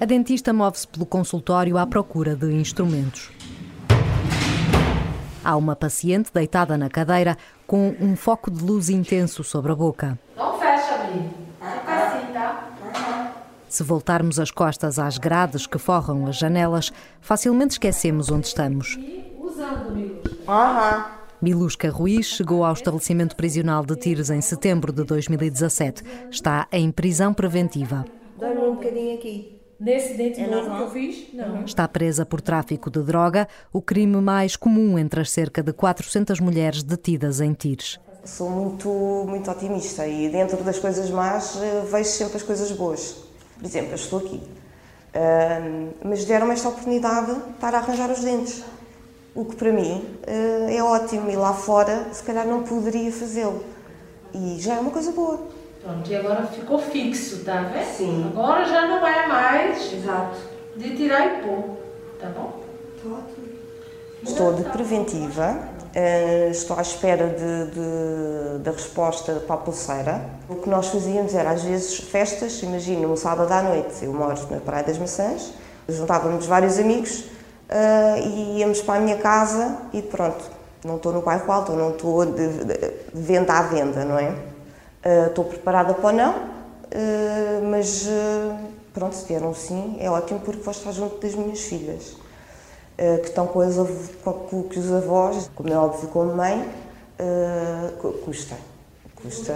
A dentista move-se pelo consultório à procura de instrumentos. Há uma paciente deitada na cadeira com um foco de luz intenso sobre a boca. Não fecha. Fica assim, tá? Se voltarmos as costas às grades que forram as janelas, facilmente esquecemos onde estamos. Aham. Milusca Ruiz chegou ao estabelecimento prisional de Tires em setembro de 2017. Está em prisão preventiva. Dá-me um bocadinho aqui. Nesse dente É novo que eu fiz? Não. Está presa por tráfico de droga, o crime mais comum entre as cerca de 400 mulheres detidas em Tires. Sou muito, muito otimista e dentro das coisas más eh, vejo sempre as coisas boas. Por exemplo, eu estou aqui, Ahm, mas deram-me esta oportunidade de estar a arranjar os dentes. O que para mim eh, é ótimo e lá fora se calhar não poderia fazê-lo. E já é uma coisa boa. Pronto, e agora ficou fixo, tá vendo? Sim. Agora já não é mais Exato. de tirar e pôr, tá bom? Estou de preventiva, eh, estou à espera de, de- da resposta para a pulseira. O que nós fazíamos era, às vezes, festas, imagina, um sábado à noite, eu moro na Praia das Maçãs, juntávamos vários amigos eh, e íamos para a minha casa e pronto, não estou no bairro alto, não estou de, de venda à venda, não é? Eh, estou preparada para o não, eh, mas eh, pronto, se vier um sim, é ótimo porque vou estar junto das minhas filhas. que estão com, as, com, com que os avós, como é óbvio, como mãe, cu- custa. Custa,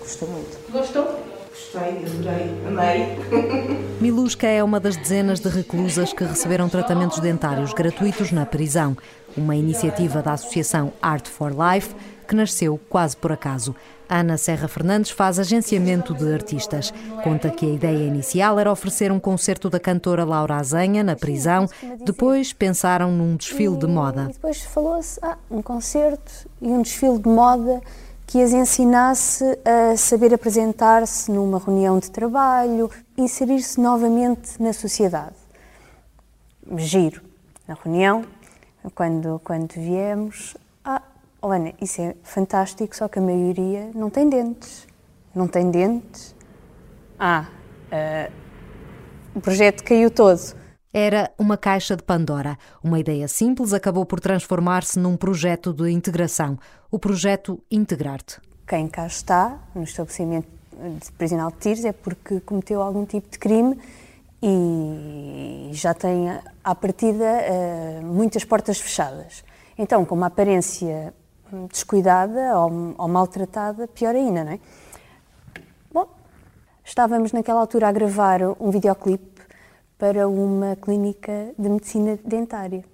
custa muito. Gostou? Gostei, adorei, amei. Milusca é uma das dezenas de reclusas que receberam tratamentos dentários gratuitos na prisão, uma iniciativa da Associação Art for Life que nasceu quase por acaso. Ana Serra Fernandes faz agenciamento de artistas. Conta que a ideia inicial era oferecer um concerto da cantora Laura Azenha na prisão. Depois pensaram num desfile de moda. E depois falou-se, ah, um concerto e um desfile de moda que as ensinasse a saber apresentar-se numa reunião de trabalho, inserir-se novamente na sociedade. Giro. Na reunião, quando, quando viemos, oh Ana, isso é fantástico, só que a maioria não tem dentes. Não tem dentes. Ah, ah, o projeto caiu todo. Era uma caixa de Pandora. Uma ideia simples acabou por transformar-se num projeto de integração. O projeto Integrar-te. quem cá está, no estabelecimento de prisional de tiros, é porque cometeu algum tipo de crime e já tem, à partida, eh, muitas portas fechadas. Então, com uma aparência descuidada ou, ou maltratada, pior ainda, não é? Bom, estávamos naquela altura a gravar um videoclipe para uma clínica de medicina dentária.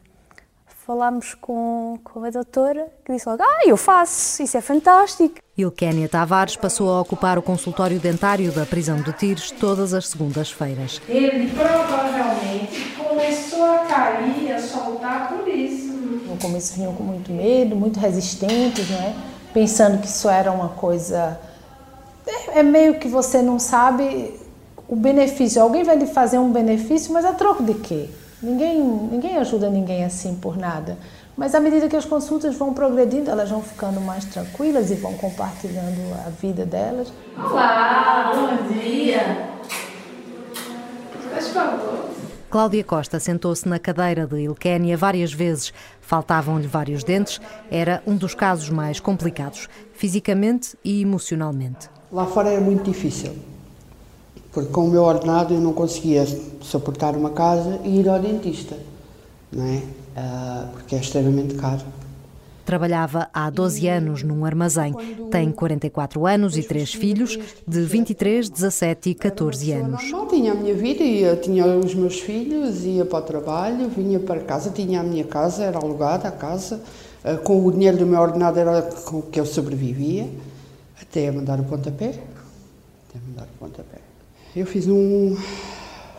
Falámos com, com a doutora, que disse logo, ah, eu faço, isso é fantástico. Ilkénia Tavares passou a ocupar o consultório dentário da prisão de Tires todas as segundas-feiras. Ele provavelmente começou a cair, a soltar por isso. No começo vinham com muito medo, muito resistentes, não é? Pensando que isso era uma coisa. É, é meio que você não sabe o benefício. Alguém vai lhe fazer um benefício, mas a troco de quê? Ninguém, ninguém ajuda ninguém assim por nada. Mas à medida que as consultas vão progredindo, elas vão ficando mais tranquilas e vão compartilhando a vida delas. Olá, bom dia. Faz favor. Cláudia Costa sentou-se na cadeira de Ilkénia várias vezes. Faltavam-lhe vários dentes. Era um dos casos mais complicados, fisicamente e emocionalmente. Lá fora era muito difícil, porque com o meu ordenado eu não conseguia suportar uma casa e ir ao dentista, não é? Ah, porque é extremamente caro. Trabalhava há 12 anos num armazém. Tem 44 anos e três filhos, de 23, 17 e 14 anos. Normal, tinha a minha vida, ia, tinha os meus filhos, ia para o trabalho, vinha para casa, tinha a minha casa, era alugada a casa, ah, com o dinheiro do meu ordenado era com o que eu sobrevivia, até a mandar o pontapé. Até a mandar o pontapé. Eu fiz um.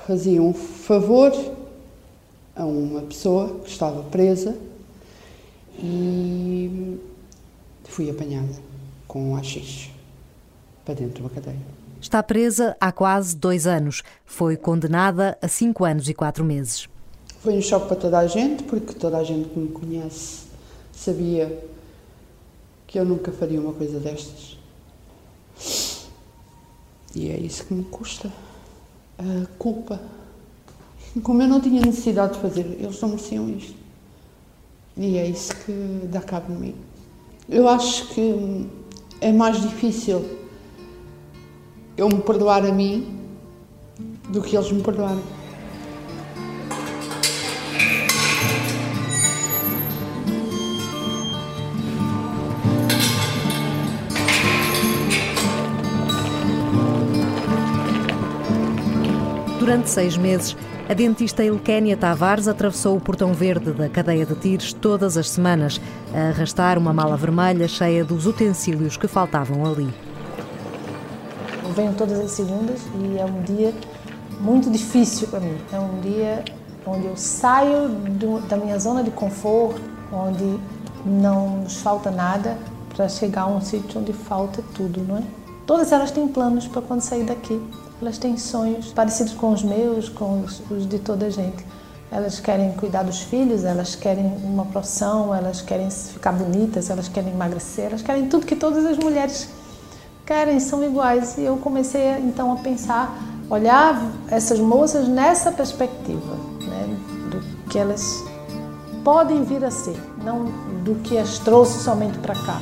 fazia um favor a uma pessoa que estava presa e fui apanhada com um AX para dentro de uma cadeia. Está presa há quase dois anos. Foi condenada a cinco anos e quatro meses. Foi um choque para toda a gente, porque toda a gente que me conhece sabia que eu nunca faria uma coisa destas. E é isso que me custa. A culpa Como eu não tinha necessidade de fazer, eles não mereciam isto. E é isso que dá cabo de mim. Eu acho que é mais difícil eu me perdoar a mim do que eles me perdoarem. Durante seis meses, a dentista Ilkénia Tavares atravessou o portão verde da cadeia de tiros todas as semanas, a arrastar uma mala vermelha cheia dos utensílios que faltavam ali. Eu venho todas as segundas e é um dia muito difícil para mim. É um dia onde eu saio do, da minha zona de conforto, onde não nos falta nada, para chegar a um sítio onde falta tudo, não é? Todas elas têm planos para quando sair daqui. Elas têm sonhos parecidos com os meus, com os, os de toda a gente. Elas querem cuidar dos filhos, elas querem uma profissão, elas querem ficar bonitas, elas querem emagrecer, elas querem tudo que todas as mulheres querem, são iguais. E eu comecei então a pensar, olhar essas moças nessa perspectiva, né, do que elas podem vir a ser, não do que as trouxe somente para cá.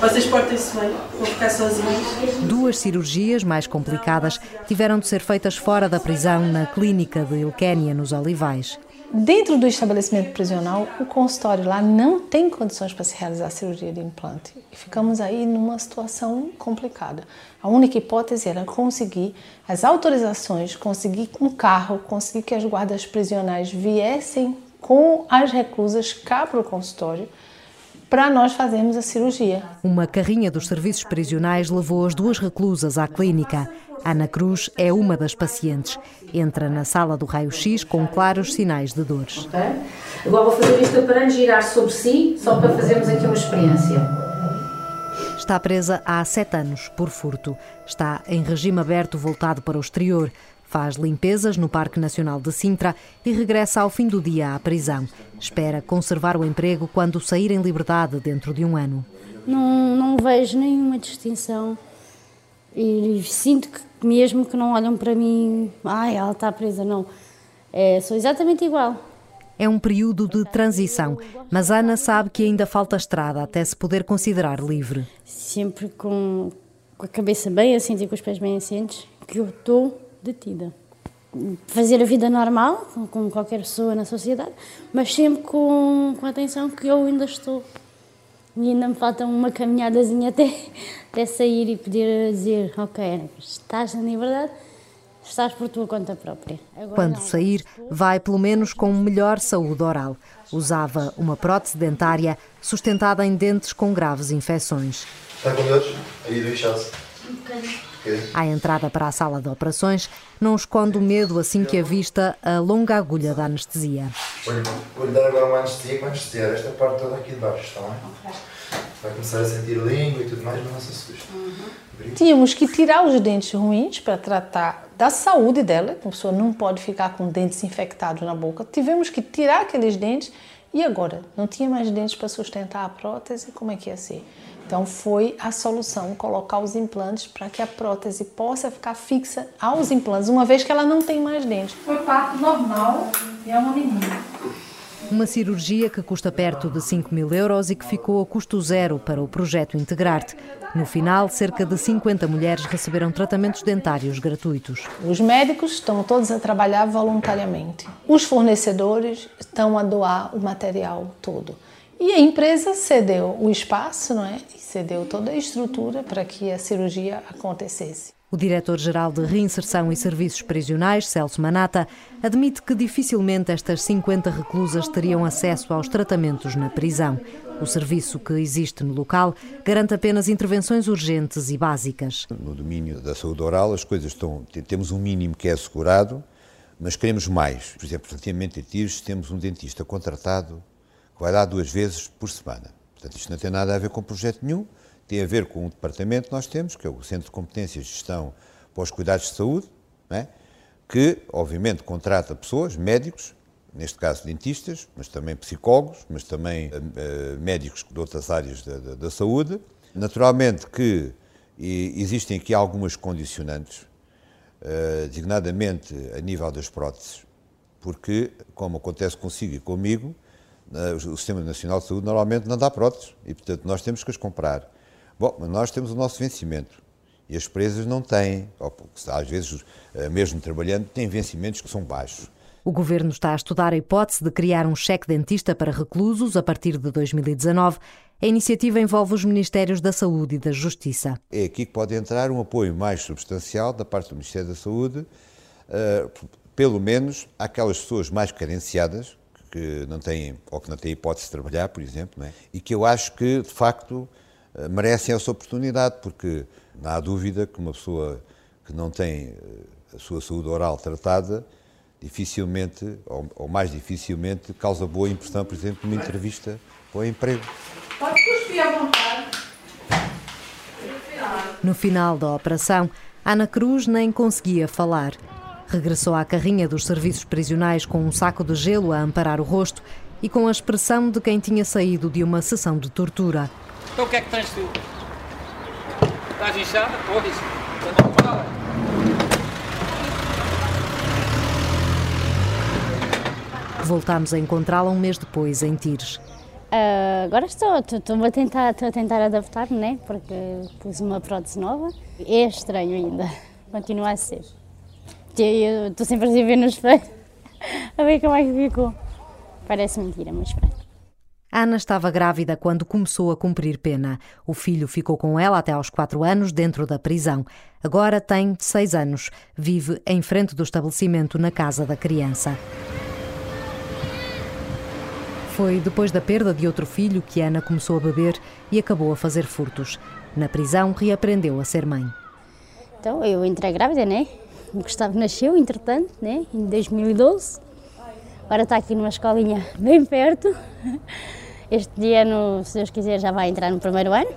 Vocês portem-se bem, vão ficar sozinhos. Duas cirurgias mais complicadas tiveram de ser feitas fora da prisão na clínica de Ilquénia, nos Olivais. Dentro do estabelecimento prisional, o consultório lá não tem condições para se realizar a cirurgia de implante. E ficamos aí numa situação complicada. A única hipótese era conseguir as autorizações, conseguir um carro, conseguir que as guardas prisionais viessem com as reclusas cá para o consultório para nós fazermos a cirurgia. Uma carrinha dos serviços prisionais levou as duas reclusas à clínica. Ana Cruz é uma das pacientes. Entra na sala do raio-x com claros sinais de dores. Okay. Agora vou fazer este aparelho girar sobre si, só para fazermos aqui uma experiência. Está presa há sete anos por furto. Está em regime aberto voltado para o exterior. Faz limpezas no Parque Nacional de Sintra e regressa ao fim do dia à prisão. Espera conservar o emprego quando sair em liberdade dentro de um ano. Não, não vejo nenhuma distinção e sinto que mesmo que não olham para mim, ai, ela está presa, não. É, sou exatamente igual. É um período de transição, mas Ana sabe que ainda falta estrada até se poder considerar livre. Sempre com, com a cabeça bem assente e com os pés bem assentes, que eu estou detida. Fazer a vida normal, como qualquer pessoa na sociedade, mas sempre com, com a atenção que eu ainda estou. E ainda me falta uma caminhadazinha até, até sair e poder dizer: Ok, estás na liberdade, estás por tua conta própria. Agora Quando não, sair, vai pelo menos com melhor saúde oral. Usava uma prótese dentária sustentada em dentes com graves infecções. Está com dores? Aí do inchaço. À entrada para a sala de operações, não esconde o medo assim que avista a longa agulha da anestesia. Vou-lhe dar agora uma anestesia com anestesiar esta parte toda aqui de baixo, está bem? Vai começar a sentir língua e tudo mais, mas não se assuste. Uhum. Tínhamos que tirar os dentes ruins para tratar da saúde dela. A pessoa não pode ficar com dentes infectados na boca. Tivemos que tirar aqueles dentes e agora? Não tinha mais dentes para sustentar a prótese, como é que ia ser? Então foi a solução colocar os implantes para que a prótese possa ficar fixa aos implantes, uma vez que ela não tem mais dentes. Foi parto normal e é uma menina. Uma cirurgia que custa perto de 5 mil euros e que ficou a custo zero para o projeto Integrar-te. No final, cerca de 50 mulheres receberam tratamentos dentários gratuitos. Os médicos estão todos a trabalhar voluntariamente. Os fornecedores estão a doar o material todo. E a empresa cedeu o espaço, não é? E cedeu toda a estrutura para que a cirurgia acontecesse. O diretor-geral de Reinserção e Serviços Prisionais, Celso Manata, admite que dificilmente estas 50 reclusas teriam acesso aos tratamentos na prisão. O serviço que existe no local garante apenas intervenções urgentes e básicas. No domínio da saúde oral, as coisas estão. Temos um mínimo que é assegurado, mas queremos mais. Por exemplo, recentemente em Tiros temos um dentista contratado que vai lá duas vezes por semana. Portanto, isto não tem nada a ver com projeto nenhum, tem a ver com um departamento que nós temos, que é o Centro de Competências de Gestão para os Cuidados de Saúde, é? que, obviamente, contrata pessoas, médicos, neste caso dentistas, mas também psicólogos, mas também uh, médicos de outras áreas da, da, da, saúde, Naturalmente que existem aqui algumas condicionantes, uh, designadamente a nível das próteses, porque, como acontece consigo e comigo, o Sistema Nacional de Saúde normalmente não dá próteses e, portanto, nós temos que as comprar. Bom, mas nós temos o nosso vencimento e as empresas não têm, ou, às vezes, uh, mesmo trabalhando, têm vencimentos que são baixos. O governo está a estudar a hipótese de criar um cheque dentista para reclusos a partir de 2019. A iniciativa envolve os Ministérios da Saúde e da Justiça. É aqui que pode entrar um apoio mais substancial da parte do Ministério da Saúde, uh, pelo menos àquelas pessoas mais carenciadas, que não têm, ou que não têm hipótese de trabalhar, por exemplo, é? e que eu acho que, de facto, uh, merecem essa oportunidade, porque não há dúvida que uma pessoa que não tem uh, a sua saúde oral tratada dificilmente, ou, ou, mais dificilmente, causa boa impressão, por exemplo, numa entrevista para o emprego. Pode cuspir à vontade. No final da operação, Ana Cruz nem conseguia falar. Regressou à carrinha dos serviços prisionais com um saco de gelo a amparar o rosto e com a expressão de quem tinha saído de uma sessão de tortura. Então o que é que tens tu? Estás inchada? Pois. Então fala. Voltámos a encontrá-la um mês depois, em Tires. Uh, agora estou, estou, estou, a tentar, estou a tentar adaptar-me, né? porque pus uma prótese nova. É estranho ainda, continua a ser. Eu estou sempre a ver no espelho, a ver como é que ficou. Parece mentira, mas pronto. Ana estava grávida quando começou a cumprir pena. O filho ficou com ela até aos quatro anos dentro da prisão. Agora tem seis anos. Vive em frente do estabelecimento na casa da criança. Foi depois da perda de outro filho que Ana começou a beber e acabou a fazer furtos. Na prisão, reaprendeu a ser mãe. Então, eu entrei grávida, né? O Gustavo nasceu, entretanto, né? Em 2012. Agora está aqui numa escolinha bem perto. Este ano, se Deus quiser, já vai entrar no primeiro ano.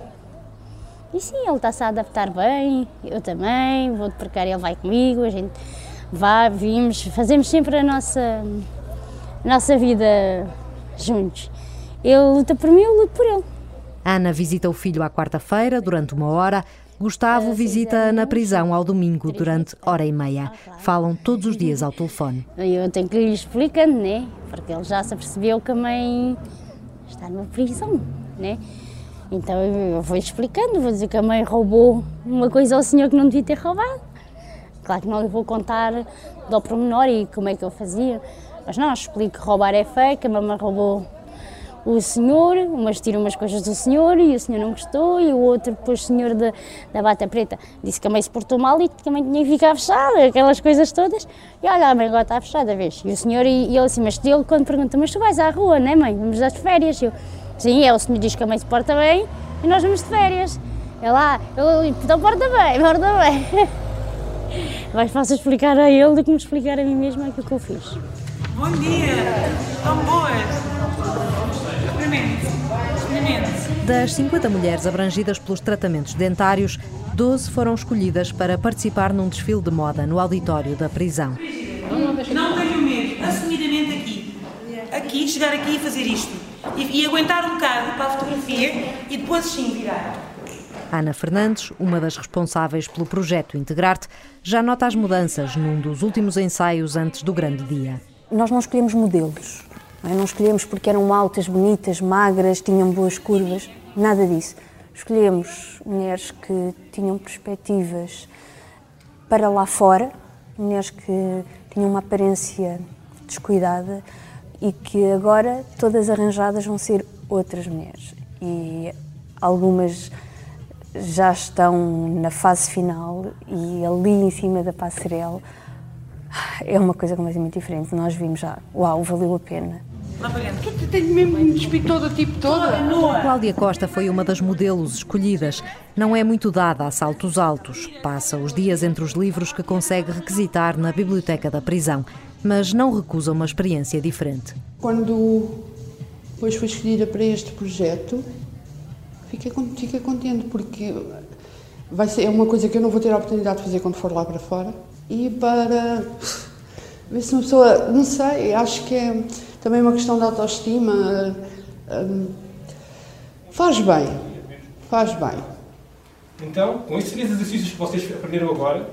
E sim, ele está-se a adaptar bem, eu também, vou de precário, ele vai comigo, a gente vai, vimos, fazemos sempre a nossa, a nossa vida juntos. Ele luta por mim, eu luto por ele. Ana visita o filho à quarta-feira, durante uma hora. Gustavo visita na prisão ao domingo, durante hora e meia. Falam todos os dias ao telefone. Eu tenho que lhe explicando, né? Porque ele já se apercebeu que a mãe está numa prisão, né? Então eu vou explicando, vou dizer que a mãe roubou uma coisa ao senhor que não devia ter roubado. Claro que não lhe vou contar do pormenor e como é que eu fazia. Mas não, explico que roubar é feio, que a mamãe roubou o senhor, umas tiram umas coisas do senhor e o senhor não gostou, e o outro, depois o senhor da, da bata preta, disse que a mãe se portou mal e que a mãe tinha que ficar fechada, aquelas coisas todas. E olha, a mãe agora está fechada, vez. E o senhor, e, e ele assim, mas ele quando pergunta, mas tu vais à rua, não é mãe? Vamos dar férias. Eu, sim, é, o senhor diz que a mãe se porta bem e nós vamos de férias. Ele, ah, ele, então porta bem, porta bem. Mais fácil explicar a ele do que me explicar a mim mesma aquilo que eu fiz. Bom dia! Tão boas! Experimente! Experimente! Das 50 mulheres abrangidas pelos tratamentos dentários, 12 foram escolhidas para participar num desfile de moda no auditório da prisão. Não tenho medo, assumidamente aqui. Aqui, chegar aqui e fazer isto. E, e aguentar um bocado para a fotografia e depois sim virar. Ana Fernandes, uma das responsáveis pelo projeto Integrar-te, já nota as mudanças num dos últimos ensaios antes do grande dia nós não escolhemos modelos. Não, é? não escolhemos porque eram altas, bonitas, magras, tinham boas curvas, nada disso. Escolhemos mulheres que tinham perspectivas para lá fora, mulheres que tinham uma aparência descuidada e que agora todas arranjadas vão ser outras mulheres. E algumas já estão na fase final e ali em cima da passarela é uma coisa completamente diferente. Nós vimos já, uau, valeu a pena. Tenho mesmo me despir toda, tipo toda. Cláudia Costa foi uma das modelos escolhidas. Não é muito dada a saltos altos. Passa os dias entre os livros que consegue requisitar na biblioteca da prisão, mas não recusa uma experiência diferente. Quando depois fui escolhida para este projeto, fiquei, fiquei contente porque vai ser, é uma coisa que eu não vou ter a oportunidade de fazer quando for lá para fora e para ver se uma pessoa, não sei, acho que é também uma questão de autoestima. Um, faz bem, Faz bem. Então, com estes três exercícios que vocês aprenderam agora,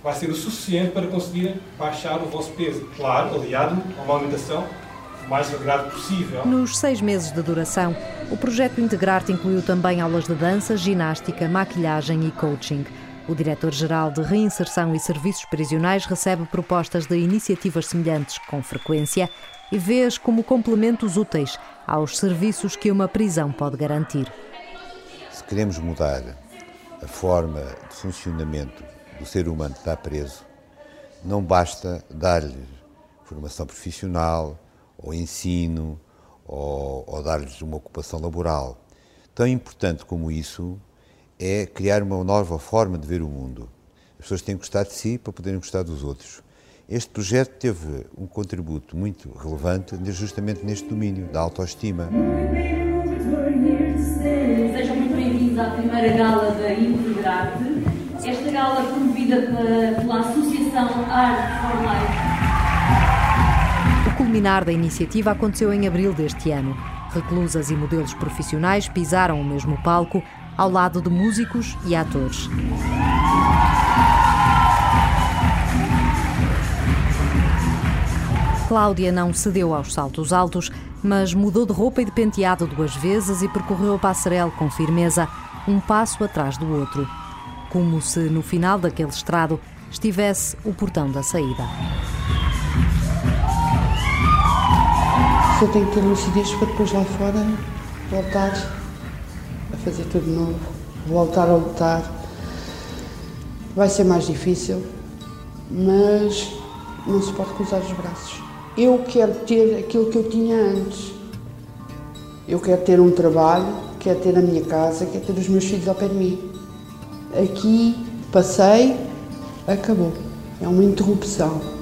vai ser o suficiente para conseguirem baixar o vosso peso. Claro, aliado a uma alimentação o mais regrado possível. Nos seis meses de duração, o projeto Integrar-te incluiu também aulas de dança, ginástica, maquilhagem e coaching. O diretor-geral de Reinserção e Serviços Prisionais recebe propostas de iniciativas semelhantes com frequência e vê-as como complementos úteis aos serviços que uma prisão pode garantir. Se queremos mudar a forma de funcionamento do ser humano que está preso, não basta dar-lhe formação profissional ou ensino ou, ou dar-lhes uma ocupação laboral. Tão importante como isso é criar uma nova forma de ver o mundo. As pessoas têm que gostar de si para poderem gostar dos outros. Este projeto teve um contributo muito relevante justamente neste domínio da autoestima. Sejam muito bem-vindos à primeira gala da Integrarte. Esta gala promovida pela Associação Art for Life. O culminar da iniciativa aconteceu em abril deste ano. Reclusas e modelos profissionais pisaram o mesmo palco ao lado de músicos e atores. Cláudia não cedeu aos saltos altos, mas mudou de roupa e de penteado duas vezes e percorreu a passarela com firmeza, um passo atrás do outro, como se no final daquele estrado estivesse o portão da saída. Só tenho que ter lucidez para depois lá fora voltar fazer tudo novo, voltar a lutar. Vai ser mais difícil, mas não se pode cruzar os braços. Eu quero ter aquilo que eu tinha antes. Eu quero ter um trabalho, quero ter a minha casa, quero ter os meus filhos ao pé de mim. Aqui passei, acabou. É uma interrupção.